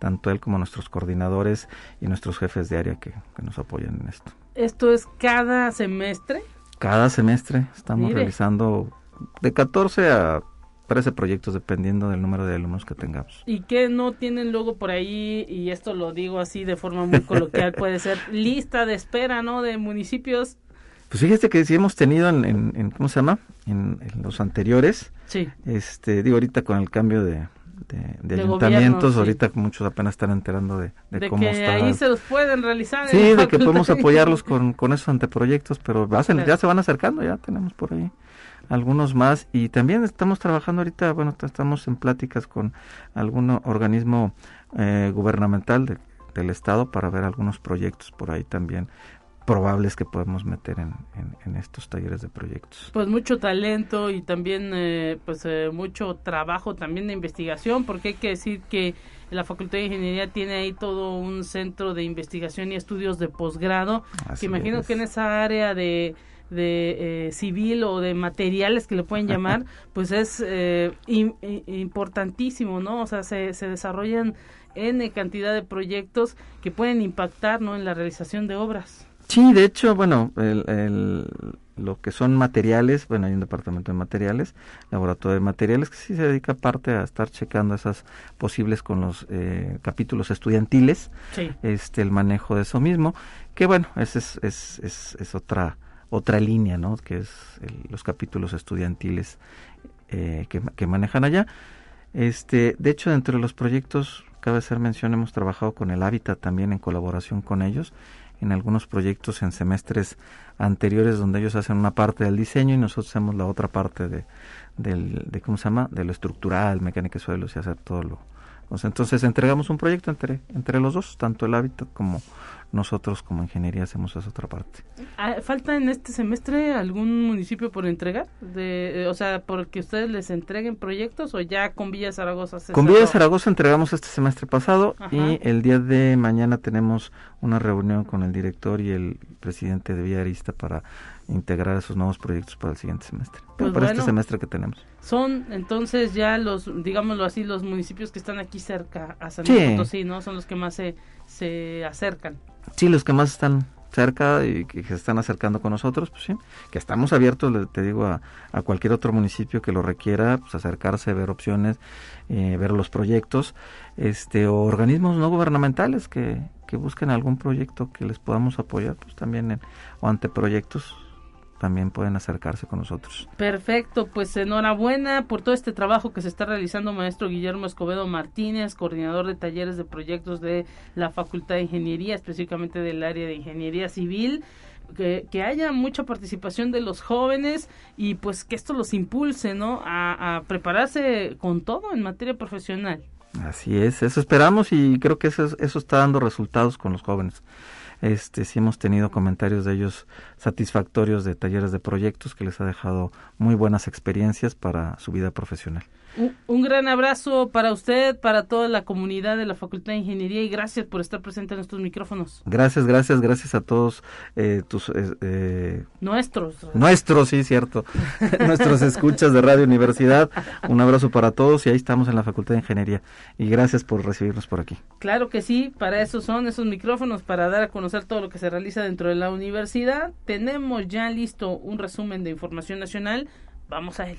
tanto él como nuestros coordinadores y nuestros jefes de área que, nos apoyan en esto. ¿Esto es cada semestre? Cada semestre estamos realizando de 14 a 13 proyectos dependiendo del número de alumnos que tengamos. ¿Y qué no tienen luego por ahí, y esto lo digo así de forma muy coloquial, puede ser lista de espera, ¿no? De municipios. Pues fíjate que sí hemos tenido en, en, ¿cómo se llama? En, en, los anteriores. Sí. Este, digo ahorita con el cambio de, de, ayuntamientos, ahorita muchos apenas están enterando de, de, cómo que ahí se los pueden realizar. Sí, de que podemos apoyarlos con, con esos anteproyectos, pero ya se van acercando, ya tenemos por ahí algunos más y también estamos trabajando ahorita, bueno, estamos en pláticas con algún organismo eh, gubernamental del Estado para ver algunos proyectos por ahí también probables que podemos meter en, en, estos talleres de proyectos. Pues mucho talento y también eh, pues eh, mucho trabajo también de investigación, porque hay que decir que la Facultad de Ingeniería tiene ahí todo un centro de investigación y estudios de posgrado, que imagino que en esa área de de eh, civil o de materiales que le pueden llamar, pues es eh, importantísimo, ¿no? O sea, se, se desarrollan N cantidad de proyectos que pueden impactar, ¿no? En la realización de obras. Sí, de hecho, bueno, el, lo que son materiales, bueno, hay un departamento de materiales, laboratorio de materiales, que sí se dedica parte a estar checando esas posibles con los eh, capítulos estudiantiles, este, el manejo de eso mismo, que bueno, esa es, es, es, es, otra otra línea, ¿no? Que es los capítulos estudiantiles eh, que, manejan allá. Este, de hecho, dentro de los proyectos, cabe hacer mención, hemos trabajado con el Hábitat también en colaboración con ellos en algunos proyectos en semestres anteriores donde ellos hacen una parte del diseño y nosotros hacemos la otra parte de ¿cómo se llama? de lo estructural, mecánica de suelos y hacer todo lo... Entonces entregamos un proyecto entre, entre los dos, tanto el hábitat como nosotros como ingeniería hacemos esa otra parte. Ah, ¿Falta en este semestre algún municipio por entregar? De, eh, o sea, porque ustedes les entreguen proyectos o ya con Villa Zaragoza? con Villa Zaragoza entregamos este semestre pasado y el día de mañana tenemos una reunión con el director y el presidente de Villa Arista para integrar esos nuevos proyectos para el siguiente semestre, pues para este semestre que tenemos. Son entonces ya los, digámoslo así, los municipios que están aquí cerca a San Luis Potosí, ¿no? Son los que más se, se acercan. Sí, los que más están cerca y que se están acercando con nosotros, pues sí, que estamos abiertos, te digo, a, a cualquier otro municipio que lo requiera, pues acercarse, ver opciones, eh, ver los proyectos, este, o organismos no gubernamentales que, que busquen algún proyecto que les podamos apoyar, pues también, en, o ante proyectos también pueden acercarse con nosotros. Perfecto, pues enhorabuena por todo este trabajo que se está realizando maestro Guillermo Escobedo Martínez, coordinador de talleres de proyectos de la Facultad de Ingeniería, específicamente del área de Ingeniería Civil. Que, que, haya mucha participación de los jóvenes y pues que esto los impulse, ¿no? A, a prepararse con todo en materia profesional. Así es, eso esperamos y creo que eso, eso está dando resultados con los jóvenes. Este, sí hemos tenido comentarios de ellos satisfactorios de talleres de proyectos que les ha dejado muy buenas experiencias para su vida profesional. Un, gran abrazo para usted, para toda la comunidad de la Facultad de Ingeniería y gracias por estar presente en estos micrófonos. Gracias, gracias, gracias a todos eh, tus... Eh, eh nuestros. Nuestros, sí, cierto. nuestros escuchas de Radio Universidad. Un abrazo para todos y ahí estamos en la Facultad de Ingeniería. Y gracias por recibirnos por aquí. Claro que sí, para eso son esos micrófonos, para dar a conocer todo lo que se realiza dentro de la universidad. Tenemos ya listo un resumen de información nacional. Vamos a él.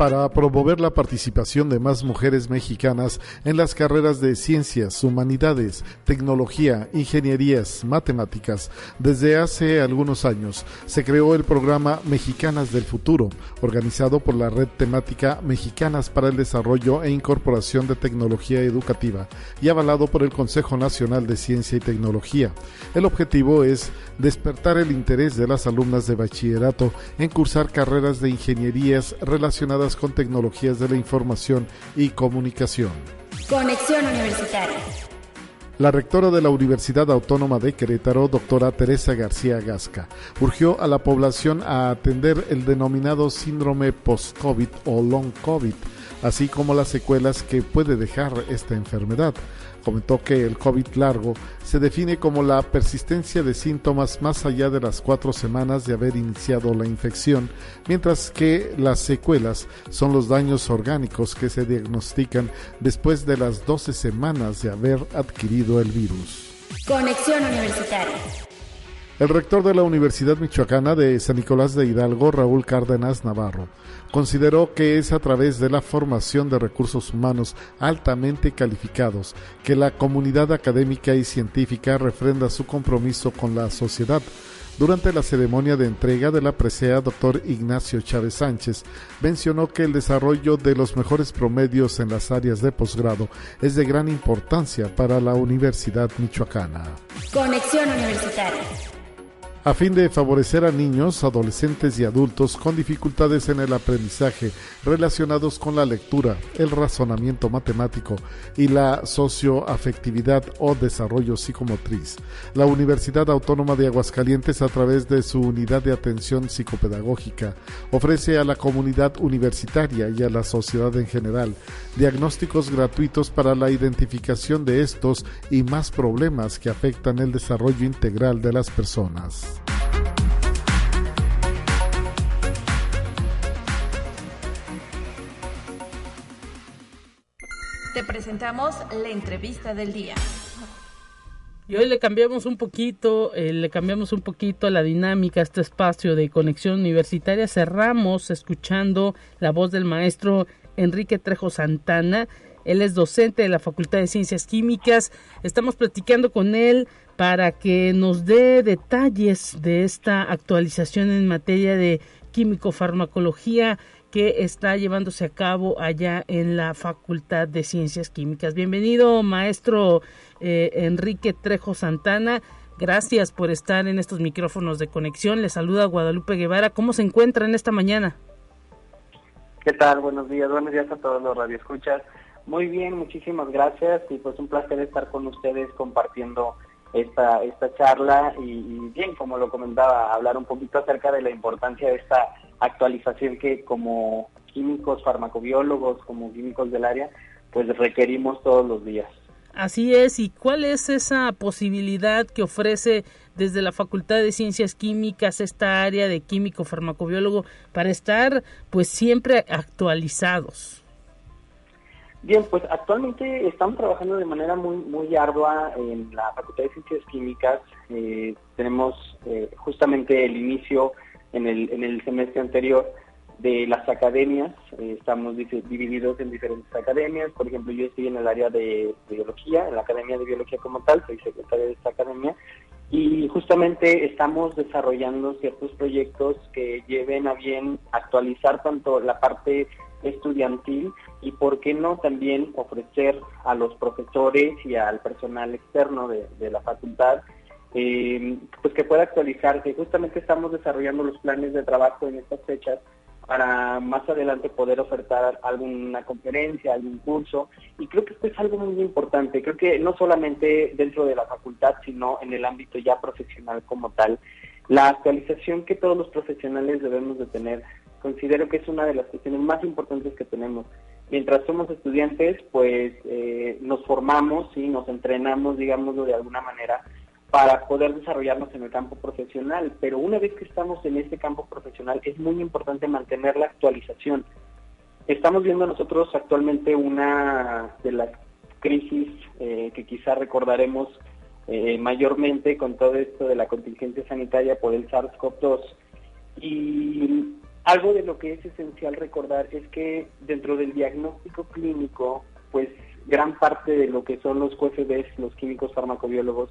para promover la participación de más mujeres mexicanas en las carreras de ciencias, humanidades, tecnología, ingenierías, matemáticas. Desde hace algunos años se creó el programa Mexicanas del Futuro, organizado por la red temática Mexicanas para el Desarrollo e Incorporación de Tecnología Educativa y avalado por el Consejo Nacional de Ciencia y Tecnología. El objetivo es despertar el interés de las alumnas de bachillerato en cursar carreras de ingenierías relacionadas con tecnologías de la información y comunicación. Conexión Universitaria. La rectora de la Universidad Autónoma de Querétaro, doctora Teresa García Gasca, urgió a la población a atender el denominado síndrome post-COVID o long COVID, así como las secuelas que puede dejar esta enfermedad Comentó que el COVID largo se define como la persistencia de síntomas más allá de las cuatro semanas de haber iniciado la infección, mientras que las secuelas son los daños orgánicos que se diagnostican después de las 12 semanas de haber adquirido el virus. Conexión Universitaria. El rector de la Universidad Michoacana de San Nicolás de Hidalgo, Raúl Cárdenas Navarro, consideró que es a través de la formación de recursos humanos altamente calificados que la comunidad académica y científica refrenda su compromiso con la sociedad. Durante la ceremonia de entrega de la presea, doctor Ignacio Chávez Sánchez mencionó que el desarrollo de los mejores promedios en las áreas de posgrado es de gran importancia para la Universidad Michoacana. Conexión Universitaria. A fin de favorecer a niños, adolescentes y adultos con dificultades en el aprendizaje relacionados con la lectura, el razonamiento matemático y la socioafectividad o desarrollo psicomotriz. La Universidad Autónoma de Aguascalientes, a través de su unidad de atención psicopedagógica, ofrece a la comunidad universitaria y a la sociedad en general diagnósticos gratuitos para la identificación de estos y más problemas que afectan el desarrollo integral de las personas. Te presentamos la entrevista del día. Y hoy le cambiamos un poquito, eh, le cambiamos un poquito la dinámica a este espacio de conexión universitaria. Cerramos escuchando la voz del maestro Enrique Trejo Santana. Él es docente de la Facultad de Ciencias Químicas. Estamos platicando con él para que nos dé detalles de esta actualización en materia de químico-farmacología que está llevándose a cabo allá en la Facultad de Ciencias Químicas. Bienvenido, maestro eh, Enrique Trejo Santana. Gracias por estar en estos micrófonos de conexión. Le saluda Guadalupe Guevara. ¿Cómo se encuentra en esta mañana? ¿Qué tal? Buenos días. Buenos días a todos los radioescuchas. Muy bien, muchísimas gracias y pues un placer estar con ustedes compartiendo esta, esta charla y, bien, como lo comentaba, hablar un poquito acerca de la importancia de esta actualización que como químicos, farmacobiólogos, como químicos del área, pues requerimos todos los días. Así es, ¿y cuál es esa posibilidad que ofrece desde la Facultad de Ciencias Químicas esta área de químico farmacobiólogo para estar pues siempre actualizados? Bien, pues actualmente estamos trabajando de manera muy muy ardua en la Facultad de Ciencias Químicas. Eh, tenemos eh, justamente el inicio en el, en el semestre anterior de las academias. Eh, estamos divididos en diferentes academias. Por ejemplo, yo estoy en el área de, biología, en la Academia de Biología como tal, soy secretario de esta academia. Y justamente estamos desarrollando ciertos proyectos que lleven a bien actualizar tanto la parte estudiantil y por qué no también ofrecer a los profesores y al personal externo de, la facultad eh, pues que pueda actualizarse. Justamente estamos desarrollando los planes de trabajo en estas fechas para más adelante poder ofertar alguna conferencia, algún curso. Y creo que esto es algo muy importante. Creo que no solamente dentro de la facultad, sino en el ámbito ya profesional como tal. La actualización que todos los profesionales debemos de tener considero que es una de las cuestiones más importantes que tenemos. Mientras somos estudiantes, pues eh, nos formamos y nos entrenamos, digámoslo de alguna manera, para poder desarrollarnos en el campo profesional. Pero una vez que estamos en este campo profesional, es muy importante mantener la actualización. Estamos viendo nosotros actualmente una de las crisis eh, que quizá recordaremos eh, mayormente con todo esto de la contingencia sanitaria por el SARS-CoV-2. Y algo de lo que es esencial recordar es que dentro del diagnóstico clínico, pues gran parte de lo que son los QFBs, los químicos farmacobiólogos,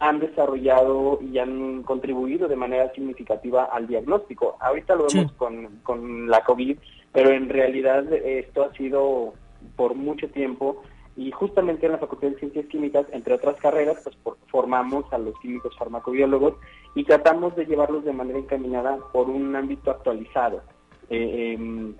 han desarrollado y han contribuido de manera significativa al diagnóstico. Ahorita lo vemos con, con la COVID, pero en realidad esto ha sido por mucho tiempo y justamente en la Facultad de Ciencias Químicas, entre otras carreras, pues formamos a los químicos farmacobiólogos y tratamos de llevarlos de manera encaminada por un ámbito actualizado. Eh, em,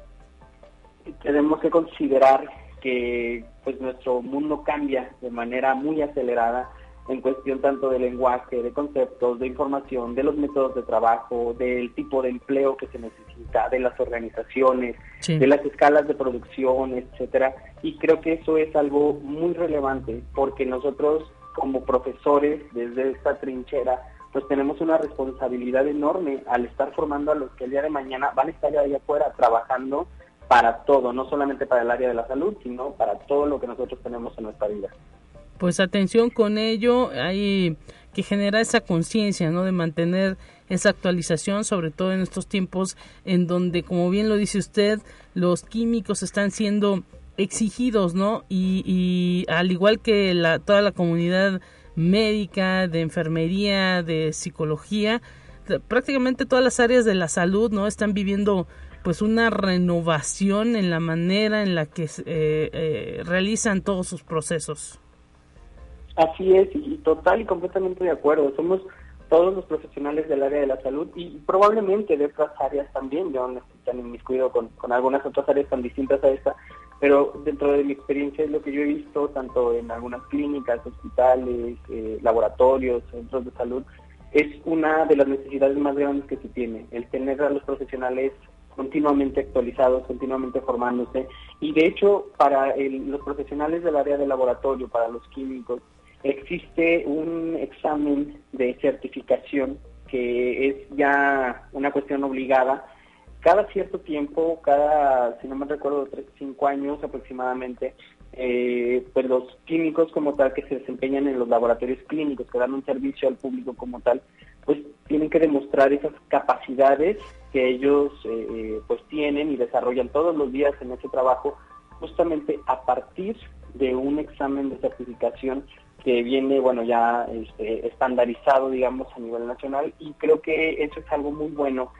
tenemos que considerar que pues nuestro mundo cambia de manera muy acelerada en cuestión tanto de lenguaje, de conceptos, de información, de los métodos de trabajo, del tipo de empleo que se necesita, de las organizaciones, de las escalas de producción, etcétera. Y creo que eso es algo muy relevante porque nosotros como profesores desde esta trinchera pues tenemos una responsabilidad enorme al estar formando a los que el día de mañana van a estar allá afuera trabajando para todo, no solamente para el área de la salud, sino para todo lo que nosotros tenemos en nuestra vida pues atención con ello, hay que generar esa conciencia, ¿no? De mantener esa actualización, sobre todo en estos tiempos en donde, como bien lo dice usted, los químicos están siendo exigidos, ¿no? Y, al igual que la, toda la comunidad médica, de enfermería, de psicología, prácticamente todas las áreas de la salud, ¿no? Están viviendo pues una renovación en la manera en la que eh, eh, realizan todos sus procesos. Así es, y total y completamente de acuerdo. Somos todos los profesionales del área de la salud y probablemente de otras áreas también, yo no estoy tan inmiscuido con, con algunas otras áreas tan distintas a esta, pero dentro de mi experiencia es lo que yo he visto tanto en algunas clínicas, hospitales, eh, laboratorios, centros de salud, es una de las necesidades más grandes que se tiene, el tener a los profesionales continuamente actualizados, continuamente formándose. Y de hecho, para los profesionales del área de laboratorio, para los químicos, existe un examen de certificación que es ya una cuestión obligada. Cada cierto tiempo, cada, si no me recuerdo, cinco años aproximadamente, eh, pues los químicos como tal que se desempeñan en los laboratorios clínicos, que dan un servicio al público como tal, pues tienen que demostrar esas capacidades que ellos eh, eh, pues tienen y desarrollan todos los días en ese trabajo, justamente a partir de un examen de certificación que viene, bueno, ya este, estandarizado, digamos, a nivel nacional, y creo que eso es algo muy bueno.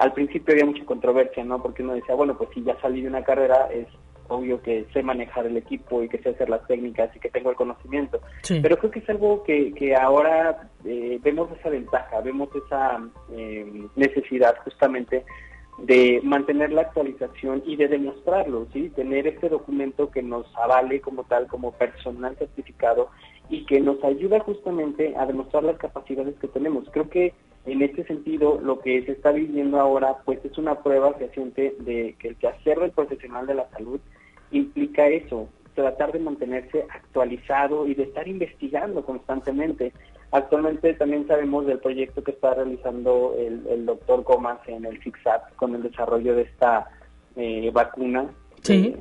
al principio había mucha controversia, ¿no? Porque uno decía, bueno, pues si ya salí de una carrera, es obvio que sé manejar el equipo y que sé hacer las técnicas y que tengo el conocimiento. Pero creo que es algo que, que ahora eh, vemos esa ventaja, vemos esa eh, necesidad justamente de mantener la actualización y de demostrarlo, ¿sí? Tener este documento que nos avale como tal, como personal certificado y que nos ayuda justamente a demostrar las capacidades que tenemos. Creo que en este sentido, lo que se está viviendo ahora, pues es una prueba fehaciente de que el quehacer del profesional de la salud implica eso, tratar de mantenerse actualizado y de estar investigando constantemente. Actualmente también sabemos del proyecto que está realizando el, doctor Comas en el CICSAT con el desarrollo de esta eh, vacuna eh,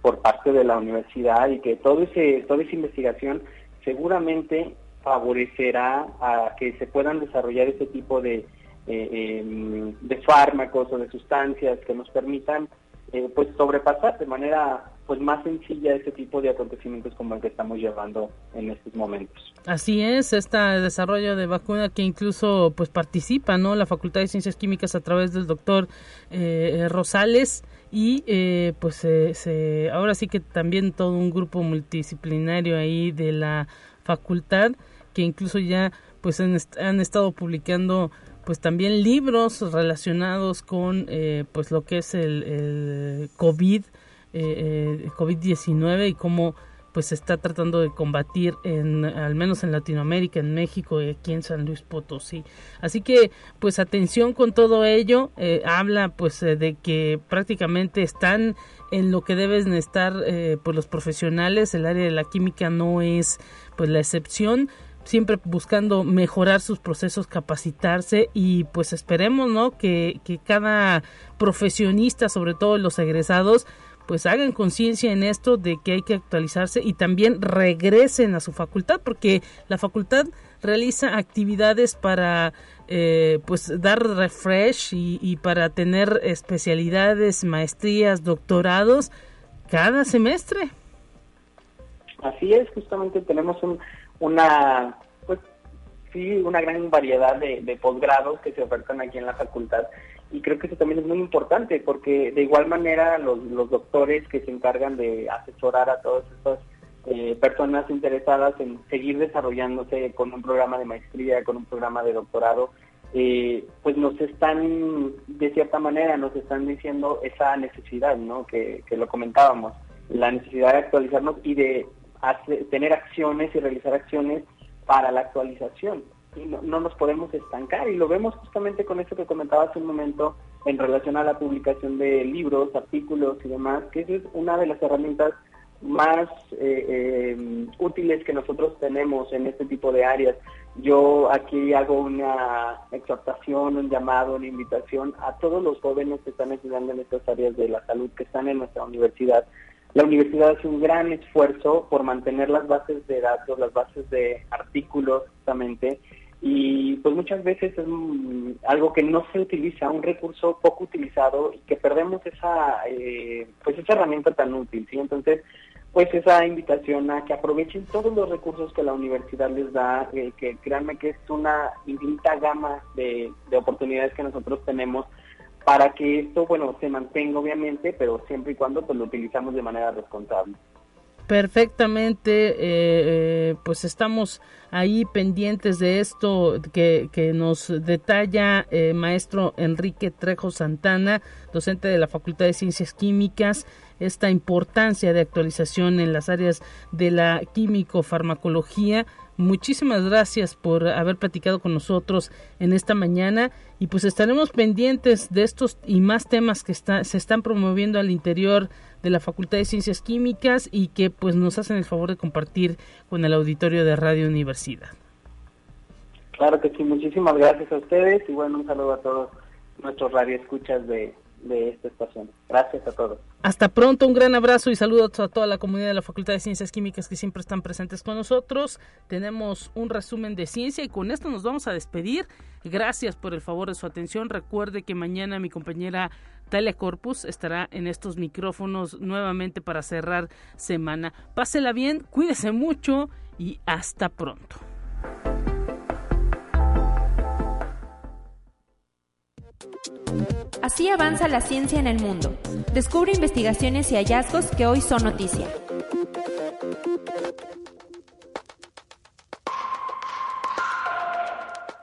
por parte de la universidad y que todo ese, toda esa investigación seguramente favorecerá a que se puedan desarrollar ese tipo de, eh, em, de fármacos o de sustancias que nos permitan pues sobrepasar de manera pues más sencilla ese tipo de acontecimientos como el que estamos llevando en estos momentos. Así es, este desarrollo de vacuna que incluso pues participa, ¿no? La Facultad de Ciencias Químicas a través del doctor eh, Rosales y eh, pues se, ahora sí que también todo un grupo multidisciplinario ahí de la facultad que incluso ya pues han, han estado publicando pues también libros relacionados con eh, pues lo que es el, COVID, eh, COVID-19 y cómo pues se está tratando de combatir en al menos en Latinoamérica, en México y aquí en San Luis Potosí. Así que pues atención con todo ello, eh, habla pues de que prácticamente están en lo que deben estar pues los profesionales, el área de la química no es pues la excepción siempre buscando mejorar sus procesos, capacitarse y pues esperemos, ¿no? Que cada profesionista, sobre todo los egresados, pues hagan conciencia en esto de que hay que actualizarse y también regresen a su facultad porque la facultad realiza actividades para eh, pues dar refresh y, para tener especialidades, maestrías, doctorados cada semestre. Así es, justamente tenemos un, una, pues sí, una gran variedad de, posgrados que se ofertan aquí en la facultad y creo que eso también es muy importante porque de igual manera los, los doctores que se encargan de asesorar a todas estas eh, personas interesadas en seguir desarrollándose con un programa de maestría, con un programa de doctorado, eh, pues nos están, de cierta manera, nos están diciendo esa necesidad, ¿no? Que, que lo comentábamos, la necesidad de actualizarnos y de tener acciones y realizar acciones para la actualización. Y no, nos podemos estancar y lo vemos justamente con esto que comentaba hace un momento en relación a la publicación de libros, artículos y demás, que es una de las herramientas más eh, eh, útiles que nosotros tenemos en este tipo de áreas. Yo aquí hago una exhortación, un llamado, una invitación a todos los jóvenes que están estudiando en estas áreas de la salud, que están en nuestra universidad, la universidad hace un gran esfuerzo por mantener las bases de datos, las bases de artículos justamente, y pues muchas veces es algo que no se utiliza, un recurso poco utilizado y que perdemos esa, eh, pues esa herramienta tan útil, ¿sí? Entonces, pues esa invitación a que aprovechen todos los recursos que la universidad les da, eh, que créanme que es una infinita gama de, de oportunidades que nosotros tenemos para que esto, bueno, se mantenga obviamente, pero siempre y cuando pues lo utilizamos de manera responsable. Perfectamente, eh, eh, pues estamos ahí pendientes de esto que, nos detalla eh, maestro Enrique Trejo Santana, docente de la Facultad de Ciencias Químicas, esta importancia de actualización en las áreas de la químico-farmacología. Muchísimas gracias por haber platicado con nosotros en esta mañana y pues estaremos pendientes de estos y más temas que se están promoviendo al interior de la Facultad de Ciencias Químicas y que pues nos hacen el favor de compartir con el auditorio de Radio Universidad. Claro que sí, muchísimas gracias a ustedes y bueno, un saludo a todos nuestros radioescuchas de, de esta estación. Gracias a todos. Hasta pronto, un gran abrazo y saludos a toda la comunidad de la Facultad de Ciencias Químicas que siempre están presentes con nosotros. Tenemos un resumen de ciencia y con esto nos vamos a despedir. Gracias por el favor de su atención. Recuerde que mañana mi compañera Talia Corpus estará en estos micrófonos nuevamente para cerrar semana. Pásela bien, cuídese mucho y hasta pronto. Así avanza la ciencia en el mundo. Descubre investigaciones y hallazgos que hoy son noticia.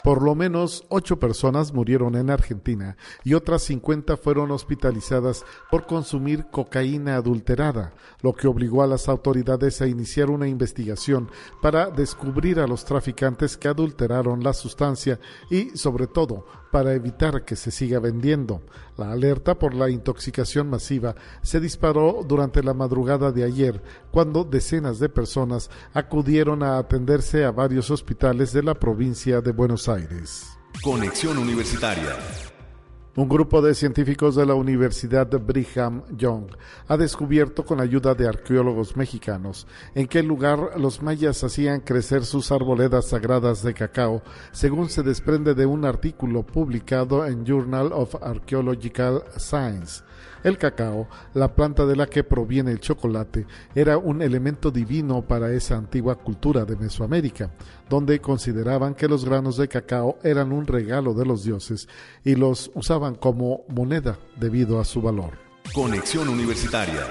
Por lo menos ocho personas murieron en Argentina y otras 50 fueron hospitalizadas por consumir cocaína adulterada, lo que obligó a las autoridades a iniciar una investigación para descubrir a los traficantes que adulteraron la sustancia y, sobre todo, para evitar que se siga vendiendo. La alerta por la intoxicación masiva se disparó durante la madrugada de ayer, cuando decenas de personas acudieron a atenderse a varios hospitales de la provincia de Buenos Aires. Conexión Universitaria. Un grupo de científicos de la Universidad Brigham Young ha descubierto con ayuda de arqueólogos mexicanos en qué lugar los mayas hacían crecer sus arboledas sagradas de cacao, según se desprende de un artículo publicado en Journal of Archaeological Science. El cacao, la planta de la que proviene el chocolate, era un elemento divino para esa antigua cultura de Mesoamérica, donde consideraban que los granos de cacao eran un regalo de los dioses y los usaban como moneda debido a su valor. Conexión Universitaria.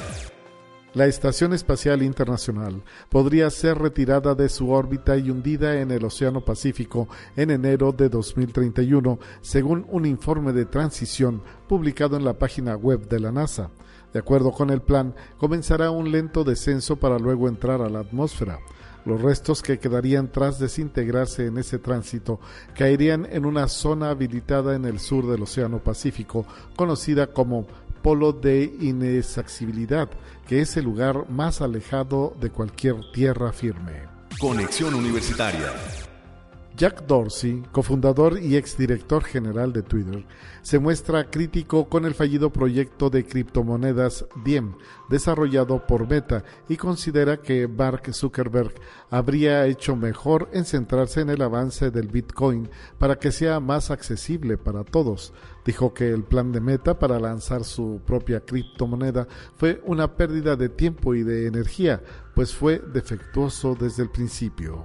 La Estación Espacial Internacional podría ser retirada de su órbita y hundida en el Océano Pacífico en enero de 2031, según un informe de transición publicado en la página web de la NASA. De acuerdo con el plan, comenzará un lento descenso para luego entrar a la atmósfera. Los restos que quedarían tras desintegrarse en ese tránsito caerían en una zona habilitada en el sur del Océano Pacífico, conocida como polo de inexacibilidad, que es el lugar más alejado de cualquier tierra firme. Conexión Universitaria. Jack Dorsey, cofundador y exdirector general de Twitter, se muestra crítico con el fallido proyecto de criptomonedas Diem, desarrollado por Meta, y considera que Mark Zuckerberg habría hecho mejor en centrarse en el avance del Bitcoin para que sea más accesible para todos. Dijo que el plan de Meta para lanzar su propia criptomoneda fue una pérdida de tiempo y de energía, pues fue defectuoso desde el principio.